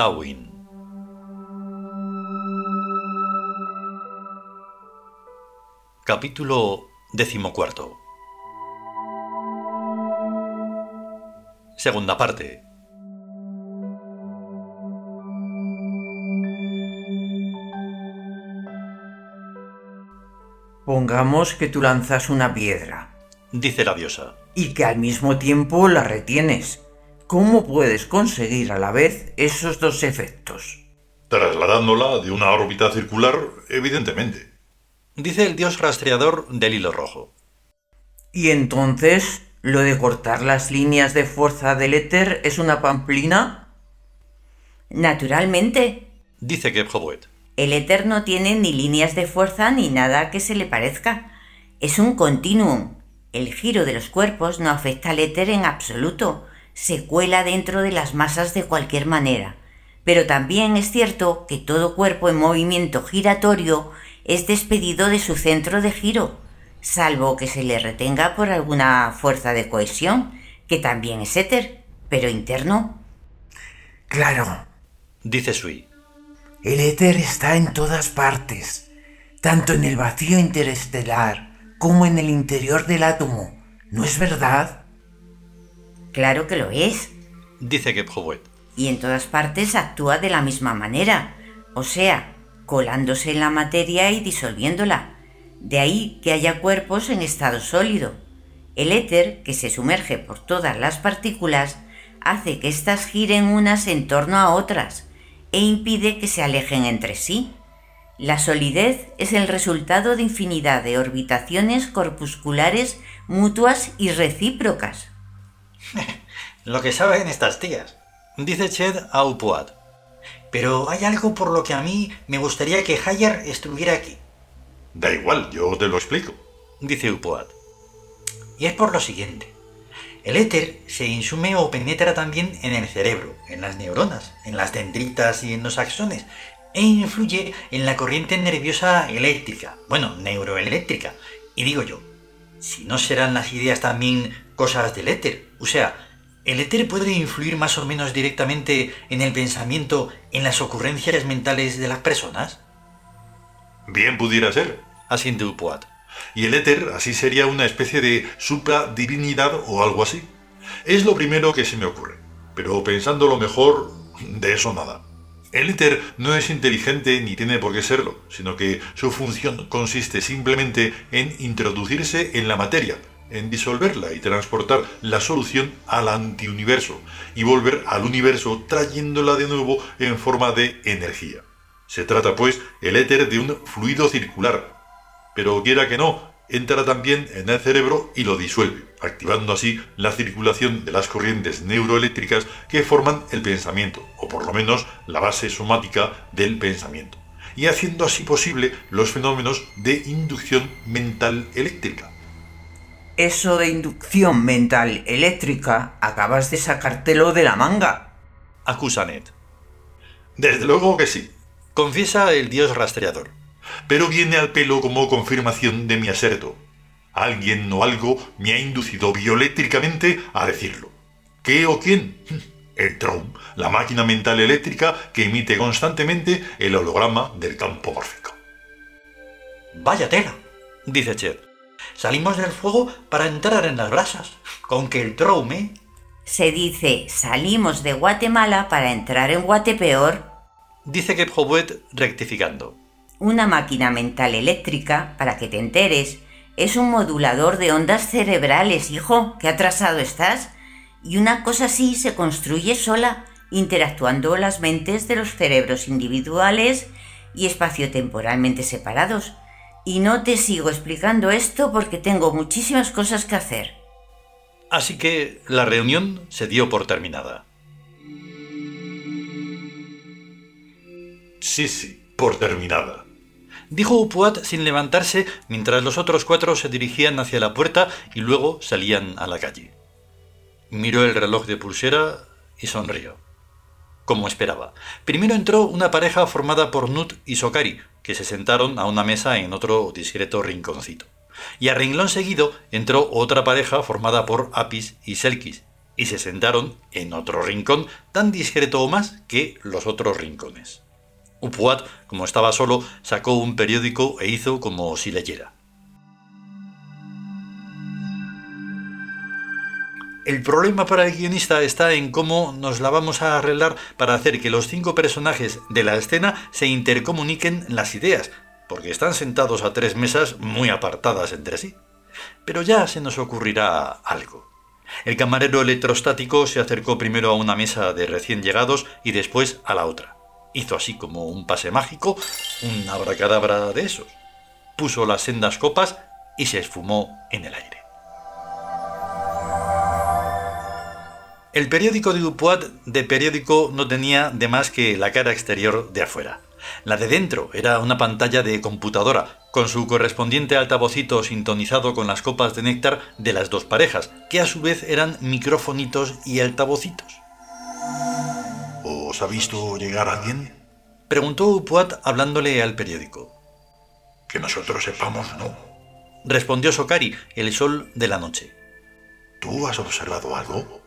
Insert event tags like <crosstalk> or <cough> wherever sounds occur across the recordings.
Tawin. Capítulo decimocuarto. Segunda parte. Pongamos que tú lanzas una piedra Dice la diosa. y que al mismo tiempo la retienes. ¿Cómo puedes conseguir a la vez esos dos efectos? Trasladándola de una órbita circular, evidentemente. Dice el dios rastreador del hilo rojo. Y entonces, ¿lo de cortar las líneas de fuerza del éter es una pamplina? Naturalmente, Dice Gebhobuet. el éter no tiene ni líneas de fuerza ni nada que se le parezca. Es un continuum. El giro de los cuerpos no afecta al éter en absoluto. Se cuela dentro de las masas de cualquier manera. Pero también es cierto que todo cuerpo en movimiento giratorio es despedido de su centro de giro, salvo que se le retenga por alguna fuerza de cohesión, que también es éter, pero interno. Claro, Dice Sui. el éter está en todas partes, tanto en el vacío interestelar como en el interior del átomo. ¿No es verdad? Claro que lo es. Dice Gebhobuet. y en todas partes actúa de la misma manera, o sea, colándose en la materia y disolviéndola. De ahí que haya cuerpos en estado sólido. El éter, que se sumerge por todas las partículas, hace que éstas giren unas en torno a otras e impide que se alejen entre sí. La solidez es el resultado de infinidad de orbitaciones corpusculares mutuas y recíprocas. Lo que saben estas tías. Dice Ched a Upuat. Pero hay algo por lo que a mí me gustaría que Hayar estuviera aquí. Da igual, yo te lo explico. Dice Upuat. Y es por lo siguiente. El éter se insume o penetra también en el cerebro, en las neuronas, en las dendritas y en los axones, e influye en la corriente nerviosa eléctrica, bueno, neuroeléctrica. Y digo yo, si no serán las ideas también cosas del éter, o sea, ¿el éter puede influir más o menos directamente en el pensamiento, en las ocurrencias mentales de las personas? Bien pudiera ser. Asiente Upuat. Y el éter así sería una especie de supradivinidad o algo así. Es lo primero que se me ocurre. Pero pensándolo mejor, de eso nada. El éter no es inteligente ni tiene por qué serlo, sino que su función consiste simplemente en introducirse en la materia, en disolverla y transportar la solución al antiuniverso y volver al universo trayéndola de nuevo en forma de energía. Se trata pues el éter de un fluido circular, pero quiera que no, entra también en el cerebro y lo disuelve, activando así la circulación de las corrientes neuroeléctricas que forman el pensamiento, o por lo menos la base somática del pensamiento, y haciendo así posible los fenómenos de inducción mental eléctrica. Eso de inducción mental eléctrica acabas de sacártelo de la manga. Acusa Ned. Desde luego que sí, Confiesa el dios rastreador. pero viene al pelo como confirmación de mi aserto. Alguien o algo me ha inducido bioeléctricamente a decirlo. ¿Qué o quién? <laughs> El Tron, la máquina mental eléctrica que emite constantemente el holograma del campo mórfico. Vaya tela. Dice Ched. Salimos del fuego para entrar en las brasas. Con que el trome... Se dice salimos de Guatemala para entrar en Guatepeor. Dice Gebhobuet rectificando. Una máquina mental eléctrica, para que te enteres, es un modulador de ondas cerebrales, hijo, qué atrasado estás. Y una cosa así se construye sola, interactuando las mentes de los cerebros individuales y espaciotemporalmente separados. Y no te sigo explicando esto porque tengo muchísimas cosas que hacer. Así que la reunión se dio por terminada. Sí, sí, por terminada. Dijo Upuat sin levantarse mientras los otros cuatro se dirigían hacia la puerta y luego salían a la calle. Miró el reloj de pulsera y sonrió. Como esperaba. Primero entró una pareja formada por Nut y Sokari, que se sentaron a una mesa en otro discreto rinconcito. Y a renglón seguido entró otra pareja formada por Apis y Selkis, y se sentaron en otro rincón tan discreto o más que los otros rincones. Upuat, como estaba solo, sacó un periódico e hizo como si leyera. El problema para el guionista está en cómo nos la vamos a arreglar para hacer que los cinco personajes de la escena se intercomuniquen las ideas, porque están sentados a tres mesas muy apartadas entre sí. Pero ya se nos ocurrirá algo. El camarero electrostático se acercó primero a una mesa de recién llegados y después a la otra. Hizo así como un pase mágico, un abracadabra de esos. Puso las sendas copas y se esfumó en el aire. El periódico de Dupuat de periódico no tenía de más que la cara exterior de afuera. La de dentro era una pantalla de computadora, con su correspondiente altavocito sintonizado con las copas de néctar de las dos parejas, que a su vez eran microfonitos y altavocitos. ¿Os ha visto llegar alguien? Preguntó Upuat hablándole al periódico. Que nosotros sepamos, no. Respondió Sokari, el sol de la noche. ¿Tú has observado algo?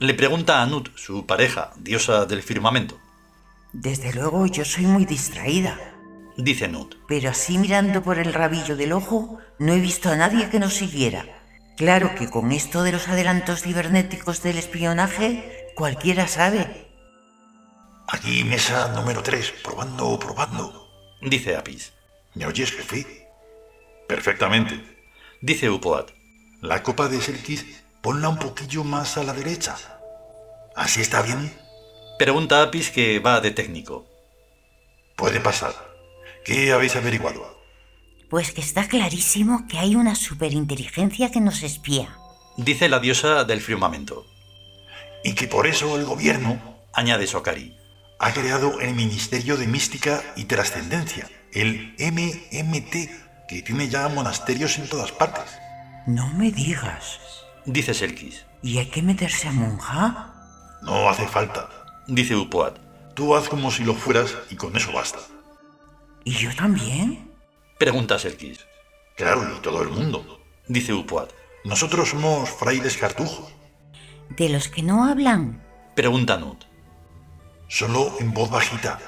Le pregunta a Nut, su pareja, diosa del firmamento. Desde luego yo soy muy distraída. Dice Nut. Pero así mirando por el rabillo del ojo, no he visto a nadie que nos siguiera. Claro que con esto de los adelantos cibernéticos del espionaje, cualquiera sabe. Aquí mesa número 3, probando, probando. Dice Apis. ¿Me oyes, jefe? Perfectamente. Dice Upoat. La copa de Selkis ponla un poquillo más a la derecha. ¿Así está bien? Pregunta Apis que va de técnico. Puede pasar. ¿Qué habéis averiguado? Pues que está clarísimo que hay una superinteligencia que nos espía. Dice la diosa del firmamento. Y que por eso el gobierno, añade Sokari, ha creado el Ministerio de Mística y Trascendencia, el MMT, que tiene ya monasterios en todas partes. No me digas dice Selkis. ¿Y hay que meterse a monja? No hace falta, dice Upoat. Tú haz como si lo fueras y con eso basta. ¿Y yo también? Pregunta Selkis. Claro, y todo el mundo, dice Upoat. Nosotros somos frailes cartujos. ¿De los que no hablan? Pregunta Nut. Solo en voz bajita,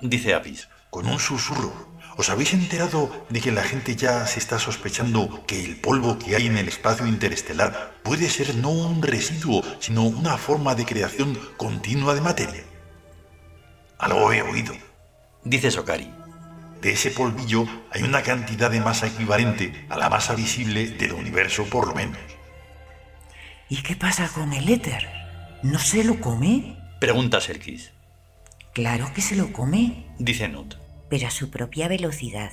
dice Apis. Con un susurro ¿Os habéis enterado de que la gente ya se está sospechando que el polvo que hay en el espacio interestelar puede ser no un residuo, sino una forma de creación continua de materia? Algo he oído. Dice Sokari. De ese polvillo hay una cantidad de masa equivalente a la masa visible del universo por lo menos. ¿Y qué pasa con el éter? ¿No se lo come? Pregunta Serkis. Claro que se lo come. Dice Nut pero a su propia velocidad.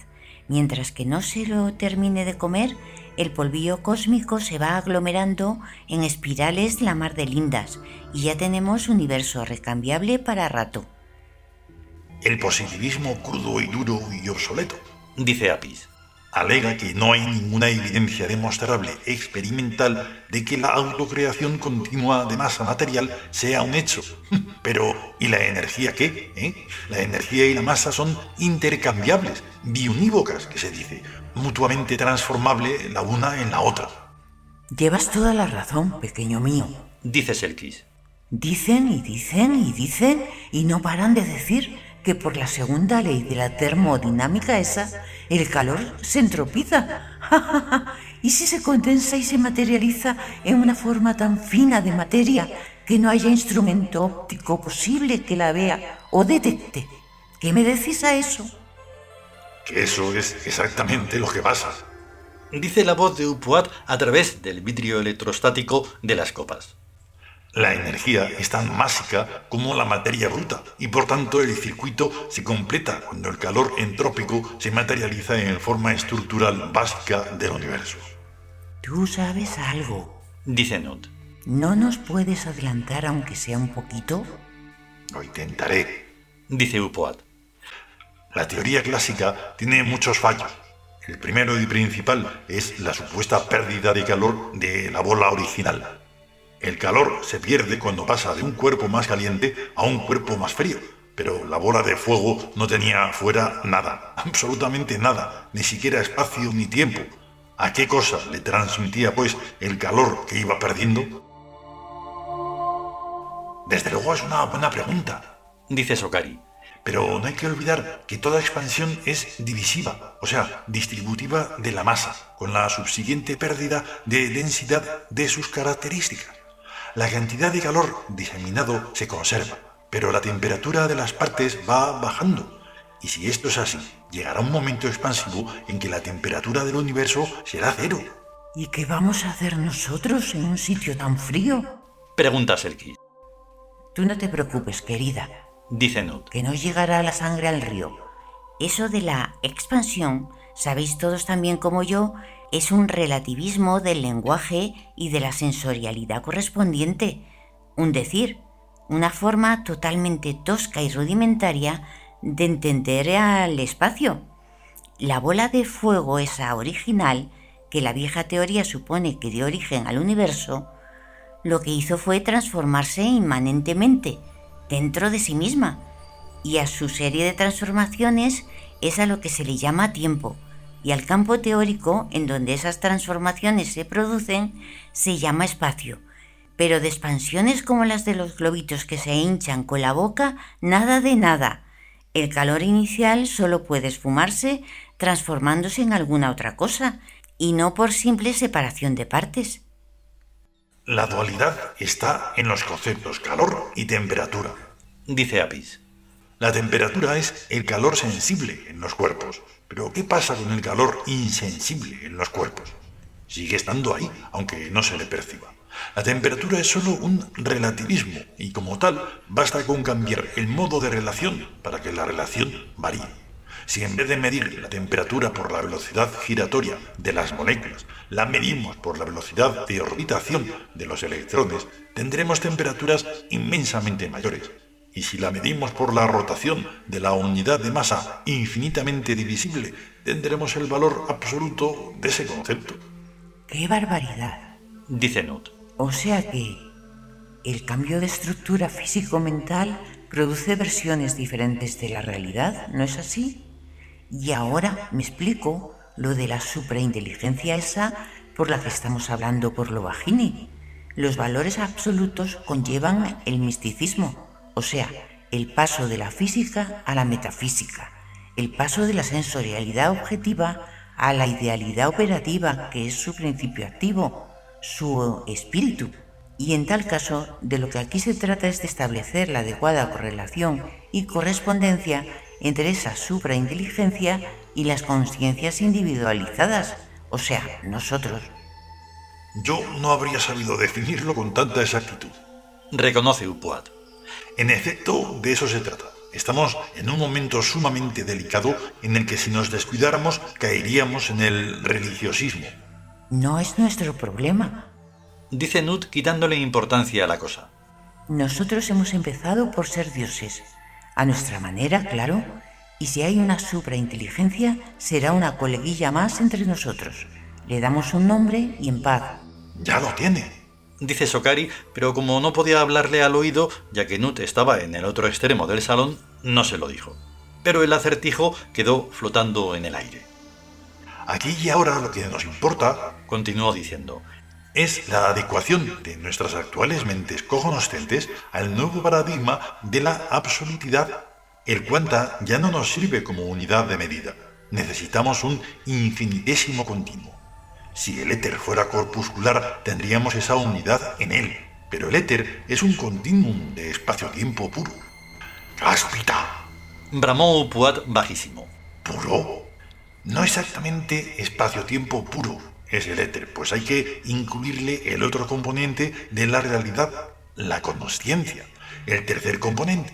Mientras que no se lo termine de comer, el polvillo cósmico se va aglomerando en espirales la mar de lindas y ya tenemos universo recambiable para rato. El positivismo crudo y duro y obsoleto, dice Apis alega que no hay ninguna evidencia demostrable experimental de que la autocreación continua de masa material sea un hecho. <laughs> Pero, ¿y la energía qué? Eh? La energía y la masa son intercambiables, biunívocas, que se dice, mutuamente transformable la una en la otra. Llevas toda la razón, pequeño mío. Dice Selkis. Dicen y dicen y dicen y no paran de decir que por la segunda ley de la termodinámica esa, el calor se entropiza. <laughs> ¿Y si se condensa y se materializa en una forma tan fina de materia que no haya instrumento óptico posible que la vea o detecte? ¿Qué me decís a eso? Que eso es exactamente lo que pasa. Dice la voz de Upuat a través del vidrio electrostático de las copas. La energía es tan másica como la materia bruta y por tanto el circuito se completa cuando el calor entrópico se materializa en forma estructural básica del universo. Tú sabes algo, dice Nut. ¿No nos puedes adelantar aunque sea un poquito? Lo intentaré, dice Upoat. La teoría clásica tiene muchos fallos. El primero y principal es la supuesta pérdida de calor de la bola original el calor se pierde cuando pasa de un cuerpo más caliente a un cuerpo más frío, pero la bola de fuego no tenía fuera nada, absolutamente nada, ni siquiera espacio ni tiempo. ¿A qué cosa le transmitía pues el calor que iba perdiendo? Desde luego es una buena pregunta, dice Sokari. Pero no hay que olvidar que toda expansión es divisiva, o sea, distributiva de la masa, con la subsiguiente pérdida de densidad de sus características. La cantidad de calor diseminado se conserva, pero la temperatura de las partes va bajando. Y si esto es así, llegará un momento expansivo en que la temperatura del universo será cero. ¿Y qué vamos a hacer nosotros en un sitio tan frío? Pregunta Selkis. Tú no te preocupes, querida, dice Nut. que no llegará la sangre al río. Eso de la expansión, sabéis todos también como yo, es un relativismo del lenguaje y de la sensorialidad correspondiente. Un decir, una forma totalmente tosca y rudimentaria de entender al espacio. La bola de fuego esa original, que la vieja teoría supone que dio origen al universo, lo que hizo fue transformarse inmanentemente dentro de sí misma, y a su serie de transformaciones es a lo que se le llama tiempo, y al campo teórico en donde esas transformaciones se producen se llama espacio. Pero de expansiones como las de los globitos que se hinchan con la boca, nada de nada. El calor inicial solo puede esfumarse transformándose en alguna otra cosa, y no por simple separación de partes. La dualidad está en los conceptos calor y temperatura. Dice Apis. La temperatura es el calor sensible en los cuerpos. Pero ¿qué pasa con el calor insensible en los cuerpos? Sigue estando ahí, aunque no se le perciba. La temperatura es solo un relativismo y como tal basta con cambiar el modo de relación para que la relación varíe. Si en vez de medir la temperatura por la velocidad giratoria de las moléculas, la medimos por la velocidad de orbitación de los electrones, tendremos temperaturas inmensamente mayores. Y si la medimos por la rotación de la unidad de masa infinitamente divisible, tendremos el valor absoluto de ese concepto. ¡Qué barbaridad! Dice Nut. O sea que el cambio de estructura físico-mental produce versiones diferentes de la realidad, ¿no es así? Y ahora me explico lo de la suprainteligencia esa por la que estamos hablando por lo bajini. Los valores absolutos conllevan el misticismo, o sea, el paso de la física a la metafísica, el paso de la sensorialidad objetiva a la idealidad operativa, que es su principio activo, su espíritu. Y en tal caso, de lo que aquí se trata es de establecer la adecuada correlación y correspondencia entre esa suprainteligencia y las conciencias individualizadas, o sea, nosotros. Yo no habría sabido definirlo con tanta exactitud. Reconoce Upuat. En efecto, de eso se trata. Estamos en un momento sumamente delicado en el que si nos descuidáramos caeríamos en el religiosismo. No es nuestro problema. Dice Nut quitándole importancia a la cosa. Nosotros hemos empezado por ser dioses. A nuestra manera, claro. Y si hay una suprainteligencia, será una coleguilla más entre nosotros. Le damos un nombre y en paz. Ya lo tiene. Dice Sokari, pero como no podía hablarle al oído, ya que Nut estaba en el otro extremo del salón, no se lo dijo. Pero el acertijo quedó flotando en el aire. Aquí y ahora lo que nos importa, Continuó diciendo, es la adecuación de nuestras actuales mentes cognoscentes al nuevo paradigma de la absolutidad. El cuanta ya no nos sirve como unidad de medida. Necesitamos un infinitésimo continuo. Si el éter fuera corpuscular, tendríamos esa unidad en él. Pero el éter es un continuum de espacio-tiempo puro. ¡Cáspita! bramó Upuat bajísimo. ¿Puro? No exactamente espacio-tiempo puro es el éter, pues hay que incluirle el otro componente de la realidad, la consciencia, el tercer componente.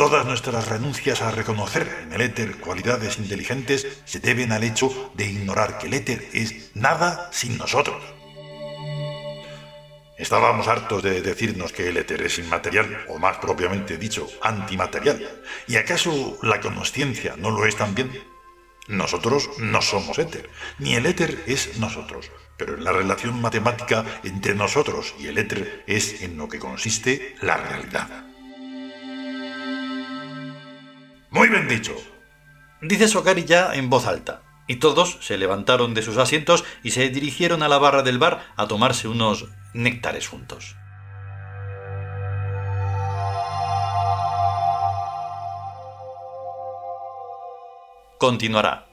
Todas nuestras renuncias a reconocer en el éter cualidades inteligentes se deben al hecho de ignorar que el éter es nada sin nosotros. Estábamos hartos de decirnos que el éter es inmaterial, o más propiamente dicho, antimaterial. ¿Y acaso la consciencia no lo es también? Nosotros no somos éter, ni el éter es nosotros, pero en la relación matemática entre nosotros y el éter es en lo que consiste la realidad. Muy bien dicho. Dice Sokari ya en voz alta, y todos se levantaron de sus asientos y se dirigieron a la barra del bar a tomarse unos néctares juntos. Continuará.